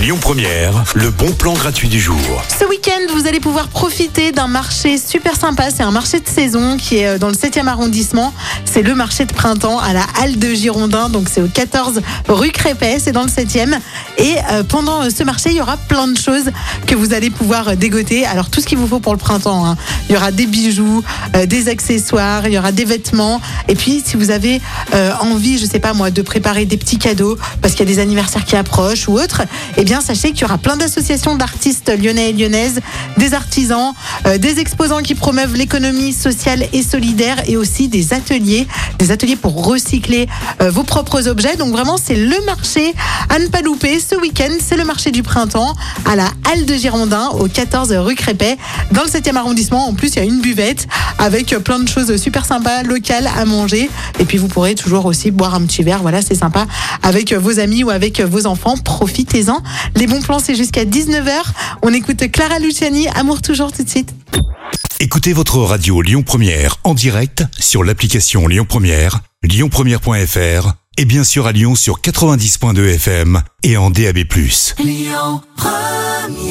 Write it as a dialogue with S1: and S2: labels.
S1: Lyon Première, le bon plan gratuit du jour.
S2: Ce week-end, vous allez pouvoir profiter d'un marché super sympa. C'est un marché de saison qui est euh, dans le 7e arrondissement. C'est le marché de printemps à la Halle de Girondin. Donc, c'est au 14 rue Crépet. C'est dans le 7e. Et euh, pendant euh, ce marché, il y aura plein de choses que vous allez pouvoir dégoter. Alors, tout ce qu'il vous faut pour le printemps. hein. Il y aura des bijoux, des accessoires, il y aura des vêtements. Et puis, si vous avez envie, je sais pas moi, de préparer des petits cadeaux parce qu'il y a des anniversaires qui approchent ou autres, eh bien, sachez qu'il y aura plein d'associations d'artistes lyonnais et lyonnaises, des artisans, euh, des exposants qui promeuvent l'économie sociale et solidaire et aussi des ateliers, des ateliers pour recycler euh, vos propres objets. Donc vraiment, c'est le marché à ne pas louper. Ce week-end, c'est le marché du printemps à la Halle de Girondin au 14 rue Crépet dans le 7e arrondissement. En plus, il y a une buvette avec plein de choses super sympas, locales à manger. Et puis, vous pourrez toujours aussi boire un petit verre. Voilà, c'est sympa avec vos amis ou avec vos enfants. Les bons plans, c'est jusqu'à 19h. On écoute Clara Luciani, Amour toujours tout de suite.
S1: Écoutez votre radio Lyon Première en direct sur l'application Lyon Première, lyonpremière.fr et bien sûr à Lyon sur 90.2 FM et en DAB+.
S3: Lyon Première.